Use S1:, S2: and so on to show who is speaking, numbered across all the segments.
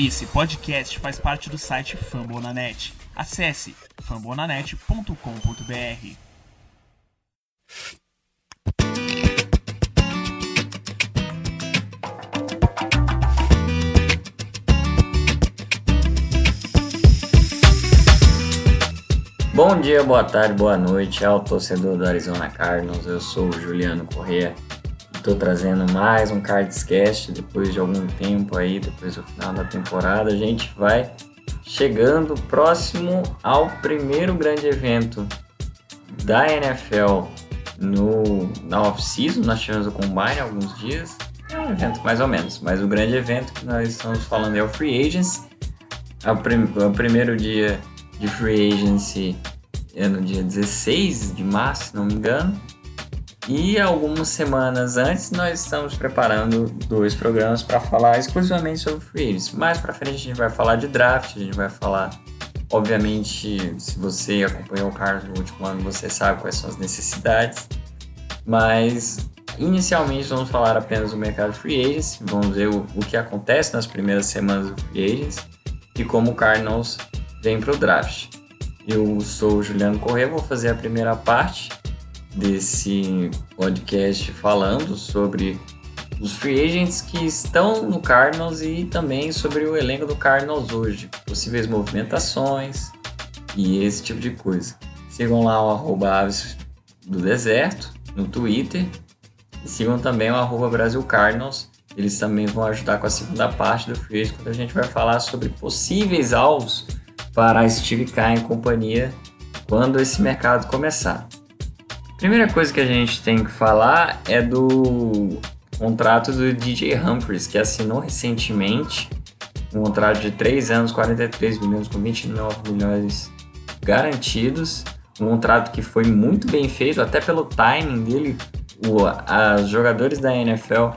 S1: Esse podcast faz parte do site Fambonanet. Acesse fambonanet.com.br.
S2: Bom dia, boa tarde, boa noite ao torcedor do Arizona Cardinals. Eu sou o Juliano Corrêa Estou trazendo mais um Cardscast depois de algum tempo aí, depois do final da temporada. A gente vai chegando próximo ao primeiro grande evento da NFL no, na off-season. Nós tivemos o Combine alguns dias. É um evento mais ou menos, mas o grande evento que nós estamos falando é o Free Agents. O, prim, o primeiro dia de Free Agency é no dia 16 de março, se não me engano. E algumas semanas antes nós estamos preparando dois programas para falar exclusivamente sobre free agents. Mais para frente a gente vai falar de draft, a gente vai falar, obviamente, se você acompanhou o Carlos no último ano, você sabe quais são as necessidades. Mas inicialmente vamos falar apenas do mercado free agents, vamos ver o, o que acontece nas primeiras semanas do free agents e como o Cardinals vem para o draft. Eu sou o Juliano Corrêa, vou fazer a primeira parte desse podcast falando sobre os free agents que estão no Cardinals e também sobre o elenco do Cardinals hoje, possíveis movimentações e esse tipo de coisa. Sigam lá o arroba Aves do Deserto no Twitter e sigam também o arroba Brasil Cardinals. Eles também vão ajudar com a segunda parte do free agent, quando a gente vai falar sobre possíveis alvos para Steve Kerr e companhia quando esse mercado começar. Primeira coisa que a gente tem que falar é do contrato do DJ Humphries, que assinou recentemente um contrato de 3 anos, 43 milhões com 29 milhões garantidos. Um contrato que foi muito bem feito, até pelo timing dele. os jogadores da NFL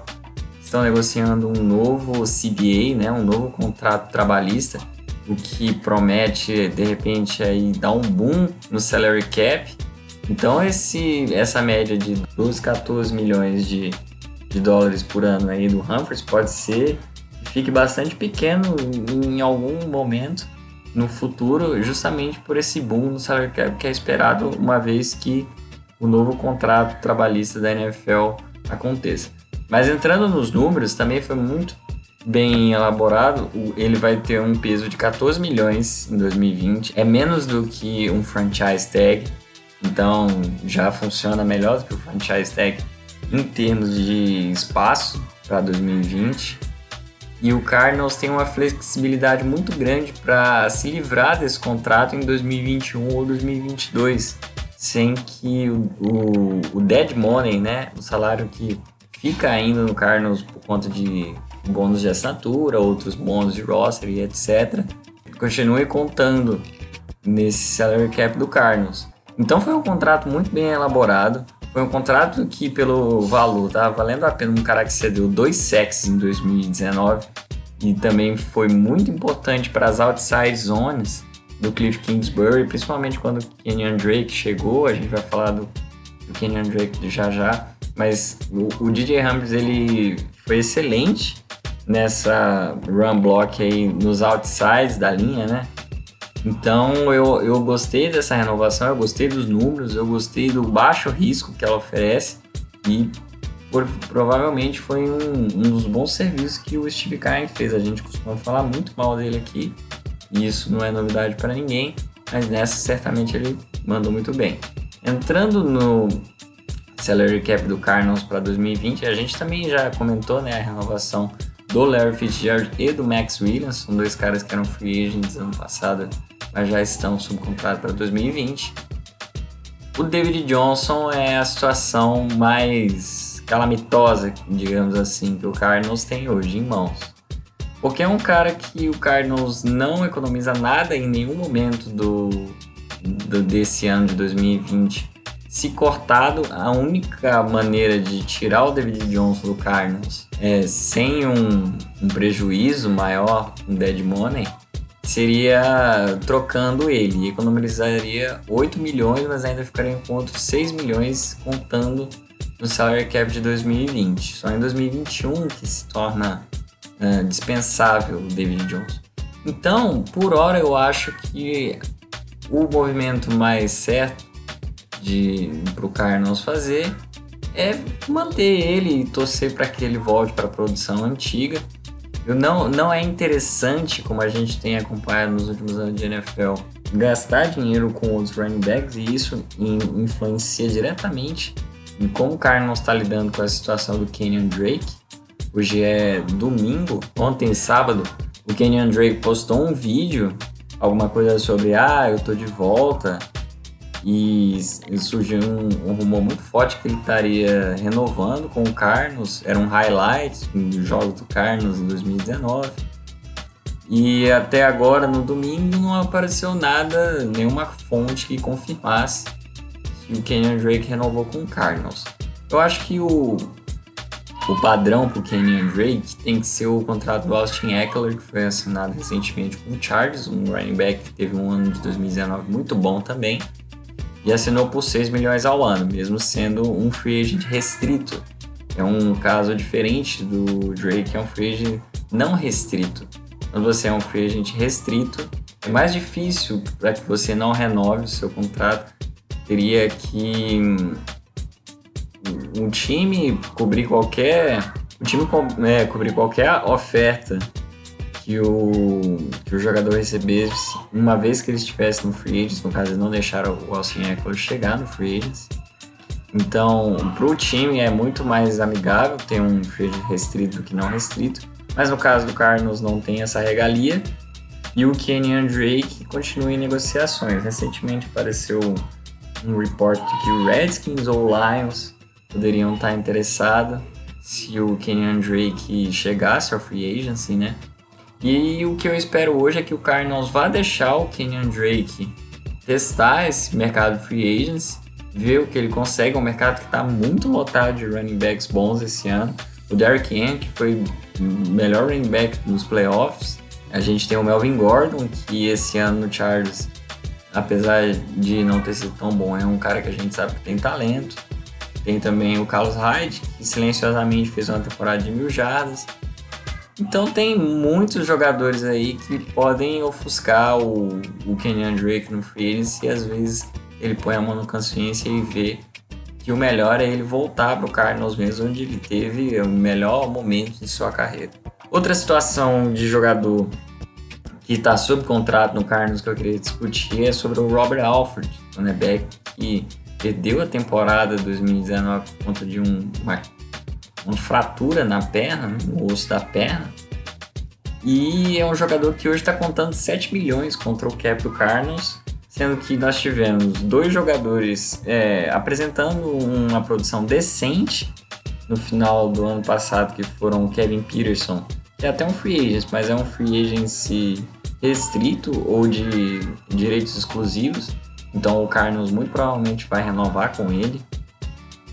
S2: estão negociando um novo CBA, né, um novo contrato trabalhista, o que promete de repente aí dar um boom no salary cap então esse, essa média de 12, 14 milhões de, de dólares por ano aí do Humphries pode ser que fique bastante pequeno em algum momento no futuro, justamente por esse boom no salary cap que é esperado uma vez que o novo contrato trabalhista da NFL aconteça. Mas entrando nos números, também foi muito bem elaborado. Ele vai ter um peso de 14 milhões em 2020, é menos do que um franchise tag então já funciona melhor do que o franchise tag em termos de espaço para 2020. E o Cardinals tem uma flexibilidade muito grande para se livrar desse contrato em 2021 ou 2022, sem que o, o, o dead money, né, o salário que fica ainda no Cardinals por conta de bônus de assinatura, outros bônus de roster e etc., continue contando nesse salary cap do Cardinals. Então foi um contrato muito bem elaborado. Foi um contrato que, pelo valor, tá valendo a pena um cara que cedeu dois sacks em 2019 e também foi muito importante para as outside zones do Cliff Kingsbury, principalmente quando o Kenyan Drake chegou. A gente vai falar do, do Kenyan Drake já já, mas o, o DJ Humphries ele foi excelente nessa run block aí nos outsides da linha, né? Então eu, eu gostei dessa renovação, eu gostei dos números, eu gostei do baixo risco que ela oferece e por, provavelmente foi um, um, dos bons serviços que o Steve Kine fez. A gente costuma falar muito mal dele aqui e isso não é novidade para ninguém, mas nessa certamente ele mandou muito bem. Entrando no salary cap do Cardinals para 2020, a gente também já comentou né, a renovação do Larry Fitzgerald e do Max Williams, são dois caras que eram free agents ano passado mas já estão sob contrato para 2020. O David Johnson é a situação mais calamitosa, digamos assim, que o Cardinals tem hoje em mãos. Porque é um cara que o Cardinals não economiza nada em nenhum momento do, do desse ano de 2020. Se cortado, a única maneira de tirar o David Johnson do Cardinals é sem um, um prejuízo maior, um dead money, seria trocando ele. Economizaria 8 milhões, mas ainda ficaria com outros 6 milhões contando no salary cap de 2020. Só em 2021 que se torna uh, dispensável o David Johnson. Então, por hora, eu acho que o movimento mais certo de o Cardinals fazer é manter ele e torcer para que ele volte para a produção antiga. Não, não é interessante, como a gente tem acompanhado nos últimos anos de NFL, gastar dinheiro com outros running backs e isso influencia diretamente em como o Cardinals está lidando com a situação do Kenyon Drake. Hoje é domingo, ontem sábado, o Kenyon Drake postou um vídeo, alguma coisa sobre ah, eu tô de volta, e, surgiu um, um, rumor muito forte que ele estaria renovando com o Carlos. Era um highlight dos jogos do Carlos em 2019. E até agora, no domingo, não apareceu nada, nenhuma fonte que confirmasse que o Kenyon Drake renovou com o Cardinals. Eu acho que o, o padrão para o Kenyon Drake tem que ser o contrato do Austin Eckler, que foi assinado recentemente com o Chargers, um running back que teve um ano de 2019 muito bom também e assinou por 6 milhões ao ano, mesmo sendo um free agent restrito. É um caso diferente do Drake, que é um free agent não restrito. Quando você é um free agent restrito, é mais difícil para que você não renove o seu contrato. Teria que um time cobrir qualquer time é, cobrir qualquer oferta que o, que o jogador recebesse uma vez que ele estivesse no free agents, no caso eles não deixaram o Austin Eckler chegar no free agents. Então, para o time é muito mais amigável ter um free agent restrito do que não restrito, mas no caso do Cardinals não tem essa regalia. E o Kenyon Drake continua em negociações. Recentemente apareceu um report de que o Redskins ou Lions poderiam estar interessados se o Kenyon Drake chegasse ao free agency, né? E o que eu espero hoje é que o Cardinals vá deixar o Kenyon Drake testar esse mercado free agents, ver o que ele consegue. É um mercado que está muito lotado de running backs bons esse ano. O Derrick Henry, que foi o melhor running back nos playoffs. A gente tem o Melvin Gordon, que esse ano no Chargers, apesar de não ter sido tão bom, é um cara que a gente sabe que tem talento. Tem também o Carlos Hyde, que silenciosamente fez uma temporada de mil jardas. Então tem muitos jogadores aí que podem ofuscar o, o Kenyan Drake no free e às vezes ele põe a mão no consciência e vê que o melhor é ele voltar para o Cardinals mesmo, onde ele teve o melhor momento de sua carreira. Outra situação de jogador que está sob contrato no Cardinals que eu queria discutir é sobre o Robert Alford, cornerback, que perdeu a temporada 2019 por conta de um, uma uma fratura na perna, no osso da perna. E é um jogador que hoje está contando 7 milhões contra o cap do sendo que nós tivemos dois jogadores é, apresentando uma produção decente no final do ano passado, que foram o Kevin Peterson, que é até um free agent, mas é um free agency restrito ou de direitos exclusivos. Então o Cardinals muito provavelmente vai renovar com ele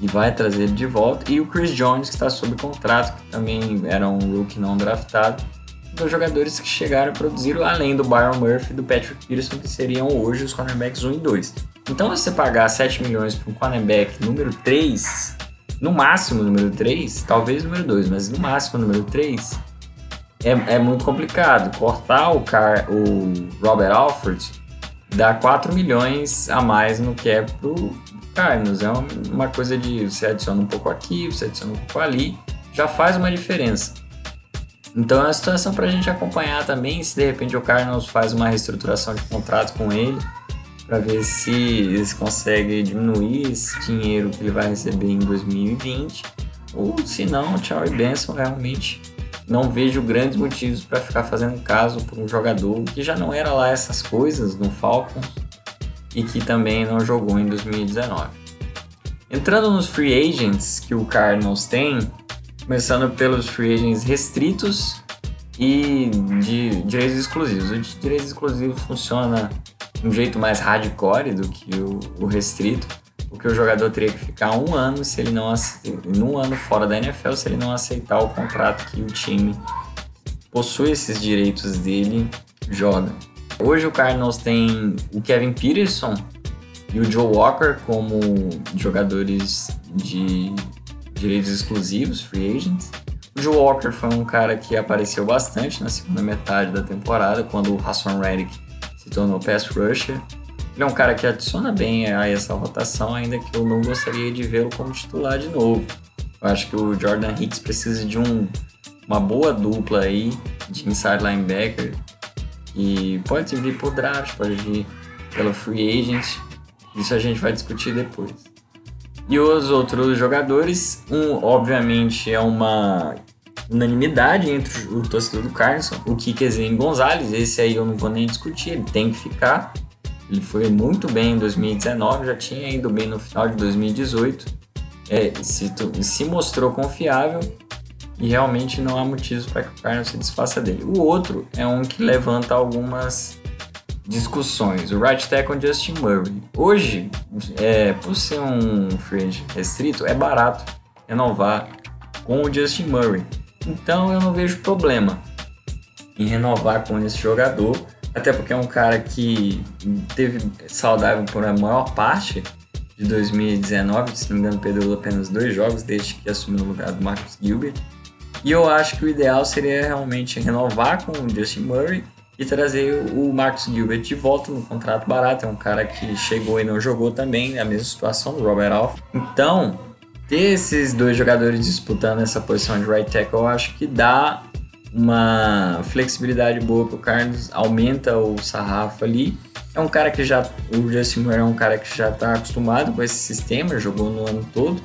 S2: e vai trazer ele de volta. E o Chris Jones, que está sob contrato, que também era um rookie não draftado. Dos jogadores que chegaram a produzir, além do Byron Murphy e do Patrick Peterson, que seriam hoje os cornerbacks 1 e 2. Então, você pagar 7 milhões para um cornerback número 3, no máximo número 3, talvez número 2, mas no máximo número 3, é, é muito complicado. Cortar o, car, o Robert Alford dá 4 milhões a mais no cap pro, Carlos, é uma coisa de você adiciona um pouco aqui, você adiciona um pouco ali, já faz uma diferença. Então é uma situação para a gente acompanhar também, se de repente o Carlos faz uma reestruturação de contrato com ele, para ver se eles conseguem diminuir esse dinheiro que ele vai receber em 2020, ou se não, tchau e benção, realmente não vejo grandes motivos para ficar fazendo caso por um jogador que já não era lá essas coisas no Falcons e que também não jogou em 2019. Entrando nos free agents que o Cardinals tem, começando pelos free agents restritos e de direitos exclusivos. O de direitos exclusivos funciona de um jeito mais hardcore do que o, o restrito, porque o jogador teria que ficar um ano se ele não um ano fora da NFL se ele não aceitar o contrato que o time possui esses direitos dele joga. Hoje o Cardinals tem o Kevin Peterson e o Joe Walker como jogadores de direitos exclusivos, free agents. O Joe Walker foi um cara que apareceu bastante na segunda metade da temporada, quando o Hassan Reddick se tornou pass rusher. Ele é um cara que adiciona bem a essa rotação, ainda que eu não gostaria de vê-lo como titular de novo. Eu acho que o Jordan Hicks precisa de um, uma boa dupla aí de inside linebacker e pode vir por draft, pode vir pelo free agent. Isso a gente vai discutir depois. E os outros jogadores, um obviamente é uma unanimidade entre o torcedor do Carson, o Kikezinho Gonzalez, esse aí eu não vou nem discutir, ele tem que ficar. Ele foi muito bem em 2019, já tinha ido bem no final de 2018. É, se, se mostrou confiável e realmente não há motivos para que o Carlos se desfaça dele. O outro é um que levanta algumas discussões. O right tackle Justin Murray. Hoje, é, por ser um free restrito, é barato renovar com o Justin Murray. Então eu não vejo problema em renovar com esse jogador, até porque é um cara que teve saudável por a maior parte de 2019, se não me engano, perdeu apenas dois jogos desde que assumiu o lugar do Marcus Gilbert. E eu acho que o ideal seria realmente renovar com o Justin Murray e trazer o Marcus Gilbert de volta no contrato barato. É um cara que chegou e não jogou também, é a mesma situação do Robert Alf. Então, ter esses dois jogadores disputando essa posição de right tackle, eu acho que dá uma flexibilidade boa pro Carlos, aumenta o sarrafo ali. É um cara que já, o Justin Murray é um cara que já está acostumado com esse sistema, jogou no ano todo.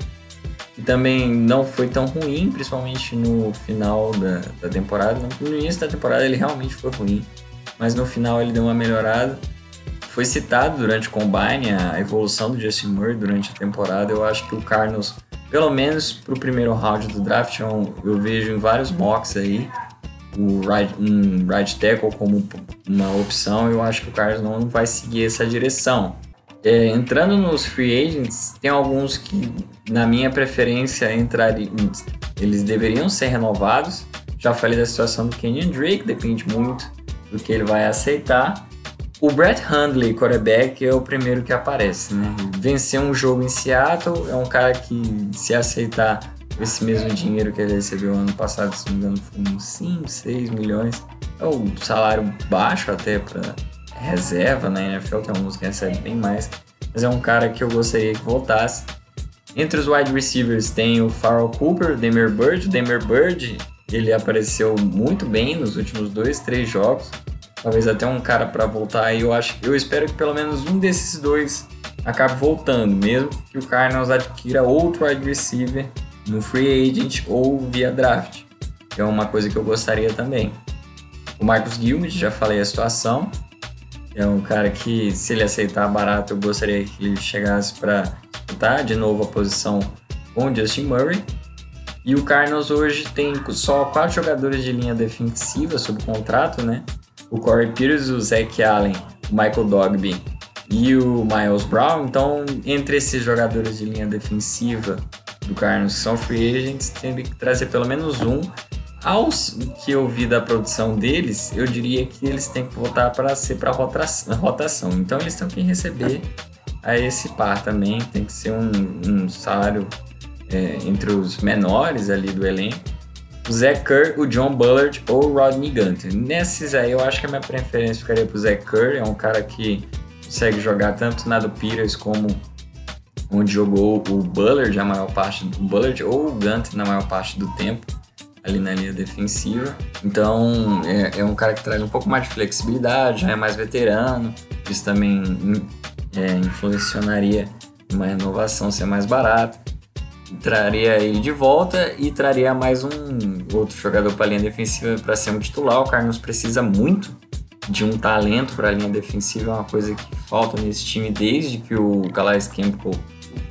S2: E também não foi tão ruim, principalmente no final da, da temporada. No início da temporada ele realmente foi ruim, mas no final ele deu uma melhorada. Foi citado durante o Combine a evolução do Justin Murray durante a temporada. Eu acho que o Carlos pelo menos para o primeiro round do draft, eu, eu, vejo em vários mocks aí o right, um right tackle como uma opção. Eu acho que o Carlos não vai seguir essa direção. É, entrando nos free agents, tem alguns que, na minha preferência, entrariam, eles deveriam ser renovados. Já falei da situação do Kenyon Drake, depende muito do que ele vai aceitar. O Brett Hundley, quarterback, é o primeiro que aparece, né? Venceu um jogo em Seattle, é um cara que, se aceitar esse mesmo dinheiro que ele recebeu ano passado, se não me engano, foi uns 5, 6 milhões. É um salário baixo até para reserva na NFL, tem alguns que recebem bem mais. Mas é um cara que eu gostaria que voltasse. Entre os wide receivers tem o Farrell Cooper, o Demir Bird. O Demir Bird, ele apareceu muito bem nos últimos dois, três jogos talvez até um cara para voltar. E eu acho, eu espero que pelo menos um desses dois acabe voltando, mesmo que o Cardinals adquira outro wide receiver no free agent ou via draft. É uma coisa que eu gostaria também. O Marcus Gilbert, já falei a situação. É um cara que, se ele aceitar barato, eu gostaria que ele chegasse para disputar de novo a posição com o Justin Murray. E o Cardinals hoje tem só quatro jogadores de linha defensiva sob contrato, né? o Corey Peters, o Zach Allen, o Michael Dogby e o Miles Brown. Então, entre esses jogadores de linha defensiva do Cardinals que são free agents, tem que trazer pelo menos um. Aos que eu vi da produção deles, eu diria que eles têm que voltar para ser para rotação. Então, eles têm que receber a esse par também. Tem que ser um, um salário é, entre os menores ali do elenco o Zach Kerr, o John Bullard ou o Rodney Gunter. Nesses aí eu acho que a minha preferência ficaria pro Zach Kerr, é um cara que consegue jogar tanto na do Peters como onde jogou o Bullard a maior parte do Bullard ou o Gunter na maior parte do tempo ali na linha defensiva. Então é, é, um cara que traz um pouco mais de flexibilidade, já é mais veterano. Isso também é, influenciaria uma renovação ser mais barata traria ele de volta e traria mais um outro jogador para a linha defensiva para ser um titular. O Carlos precisa muito de um talento para a linha defensiva, é uma coisa que falta nesse time desde que o Calais Campbell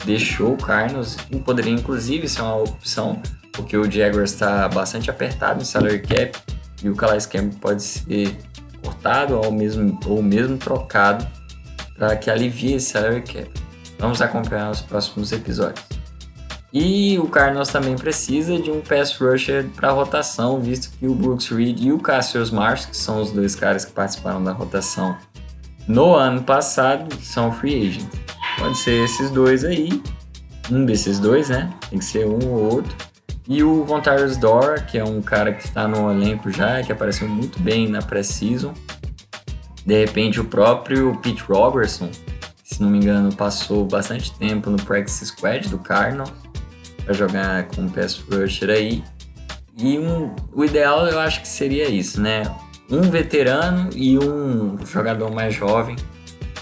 S2: deixou o Carlos e poderia inclusive ser uma opção, porque o Jaguars está bastante apertado no salary cap e o Calais Campbell pode ser cortado ou mesmo, ou mesmo trocado para que alivie esse salary cap. Vamos acompanhar os próximos episódios. E o Cardinals também precisa de um pass rusher para rotação, visto que o Brooks Reed e o Cassius Marsh, que são os dois caras que participaram da rotação no ano passado, são free agent. Pode ser esses dois aí, um desses dois, né? Tem que ser um ou outro. E o Von Door, que é um cara que está no elenco já, que apareceu muito bem na pré-season. De repente, o próprio Pete Robertson, se não me engano, passou bastante tempo no practice squad do Cardinals para jogar com o pass rusher aí. E um, o ideal eu acho que seria isso, né? Um veterano e um jogador mais jovem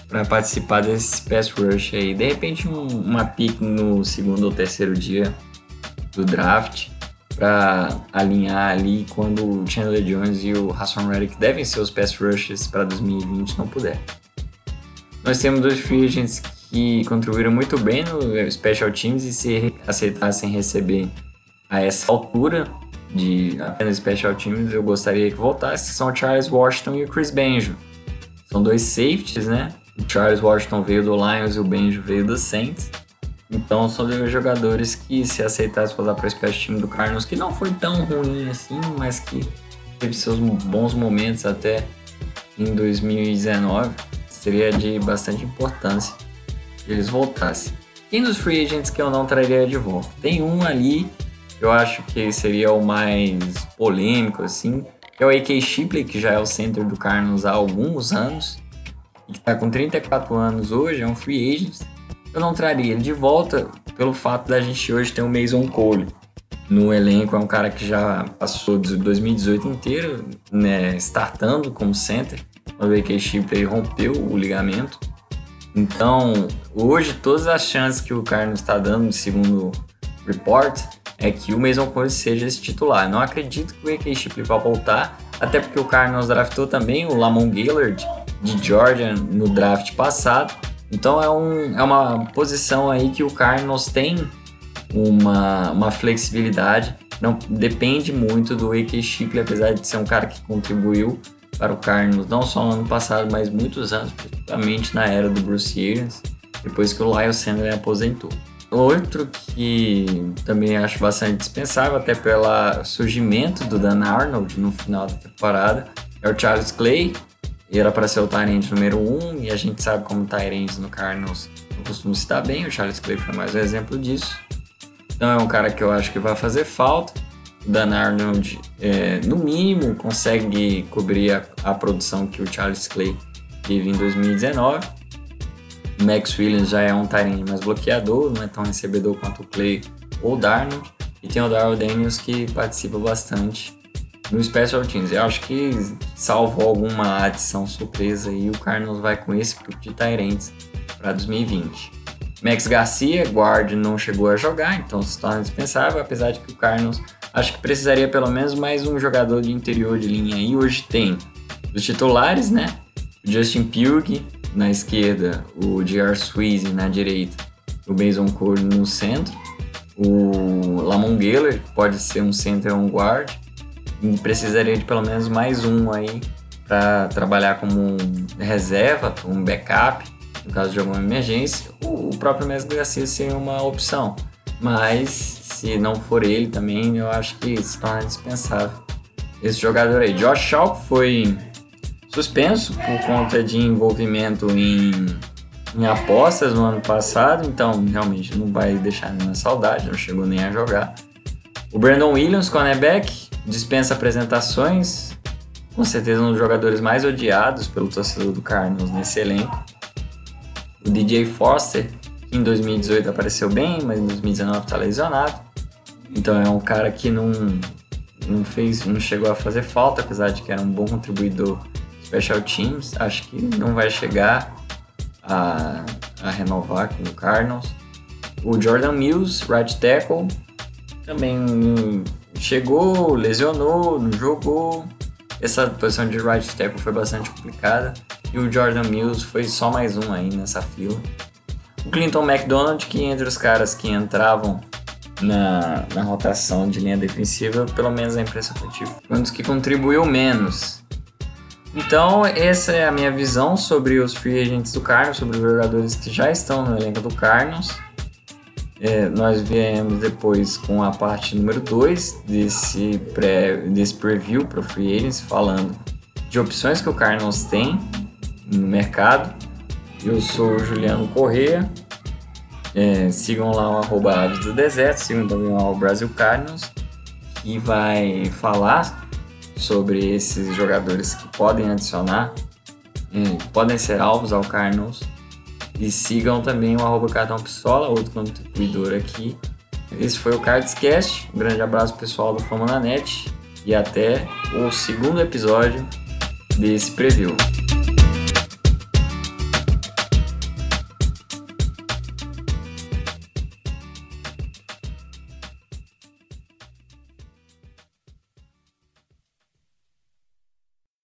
S2: para participar desse pass rush aí. De repente, um, uma pick no segundo ou terceiro dia do draft para alinhar ali quando o Chandler Jones e o Hassan Reddick devem ser os pass rushes para 2020 não puder. Nós temos dois free agents que contribuíram muito bem no Special Teams e se aceitassem receber a essa altura de apenas Special Teams, eu gostaria que voltasse, são o Charles Washington e o Chris Benjo. São dois safeties, né? O Charles Washington veio do Lions e o Benjo veio do Saints. Então são dois jogadores que se aceitassem voltar para o Team do Cardinals, que não foi tão ruim assim, mas que teve seus bons momentos até em 2019, seria de bastante importância que eles voltassem. Quem dos free agents que eu não traria de volta? Tem um ali, eu acho que seria o mais polêmico, assim, que é o A.K. Shipley, que já é o center do Cardinals há alguns anos, e que está com 34 anos hoje, é um free agent. Eu não traria ele de volta pelo fato da gente hoje ter o Mason Cole no elenco. É um cara que já passou de 2018 inteiro, né, startando como center, o A.K. Shipley rompeu o ligamento. Então, hoje, todas as chances que o Carlos está dando, segundo o report, é que o Mason Cole seja esse titular. Não acredito que o A.K. Shipley vai voltar, até porque o Cardinals draftou também o Lamon Gaillard de Georgia no draft passado. Então é, um, é uma posição aí que o Cardinals tem uma, uma flexibilidade. Não depende muito do A.K. Shipley, apesar de ser um cara que contribuiu para o Cardinals, não só no ano passado, mas muitos anos, principalmente na era do Bruce Arians, depois que o Lyle Sandler aposentou. Outro que também acho bastante dispensável, até pelo surgimento do Dan Arnold no final da temporada, é o Charles Clay. Era para ser o Tyrant número 1, um, e a gente sabe como Tyrants no Cardinals não costumam se dar bem. O Charles Clay foi mais um exemplo disso. Então é um cara que eu acho que vai fazer falta. Dan Arnold, é, no mínimo, consegue cobrir a, a, produção que o Charles Clay teve em 2019. O Max Williams já é um Tyrene mais bloqueador, não é tão recebedor quanto o Clay ou o Darnold. E tem o Darrell Daniels que participa bastante no Special Teams. Eu acho que, salvo alguma adição surpresa, aí, o Carlos vai com esse grupo de Tyrants para 2020. Max Garcia, guard, não chegou a jogar, então se torna dispensável, apesar de que o Carlos Acho que precisaria pelo menos mais um jogador de interior de linha aí. Hoje tem os titulares, né? O Justin Pugh na esquerda, o J.R. Sweezy na direita, o Mason Cole no centro, o Lamon Geller, que pode ser um center ou um guard, precisaria de pelo menos mais um aí para trabalhar como reserva, um backup, no caso de alguma emergência. O próprio Mestre Garcia seria uma opção, mas se não for ele também, eu acho que se torna dispensável esse jogador aí. Josh Shaw foi suspenso por conta de envolvimento em, em apostas no ano passado, então realmente não vai deixar nenhuma saudade, não chegou nem a jogar. O Brandon Williams, cornerback, dispensa apresentações, com certeza um dos jogadores mais odiados pelo torcedor do Cardinals nesse elenco. O DJ Foster, que em 2018 apareceu bem, mas em 2019 está lesionado. Então é um cara que não, não fez, não chegou a fazer falta, apesar de que era um bom contribuidor special teams. Acho que não vai chegar a, a renovar com o Cardinals. O Jordan Mills, right tackle, também chegou, lesionou, não jogou. Essa posição de right tackle foi bastante complicada. E o Jordan Mills foi só mais um aí nessa fila. O Clinton McDonald, que entre os caras que entravam na, na rotação de linha defensiva, pelo menos a impressão que eu tive. Foi um dos que contribuiu menos. Então, essa é a minha visão sobre os free agents do Carlos, sobre os jogadores que já estão no elenco do Carlos. É, nós viemos depois com a parte número 2 desse, pré, desse preview para o free agents, falando de opções que o Carlos tem no mercado. Eu sou o Juliano Corrêa é, sigam lá o arroba Aves do Deserto, sigam também o Brasil Cardinals. e vai falar sobre esses jogadores que podem adicionar, podem ser alvos ao Cardinals. E sigam também o arroba Cartão Pistola, outro contribuidor aqui. Esse foi o Cardscast. Um grande abraço pessoal do Fama na Net e até o segundo episódio desse preview.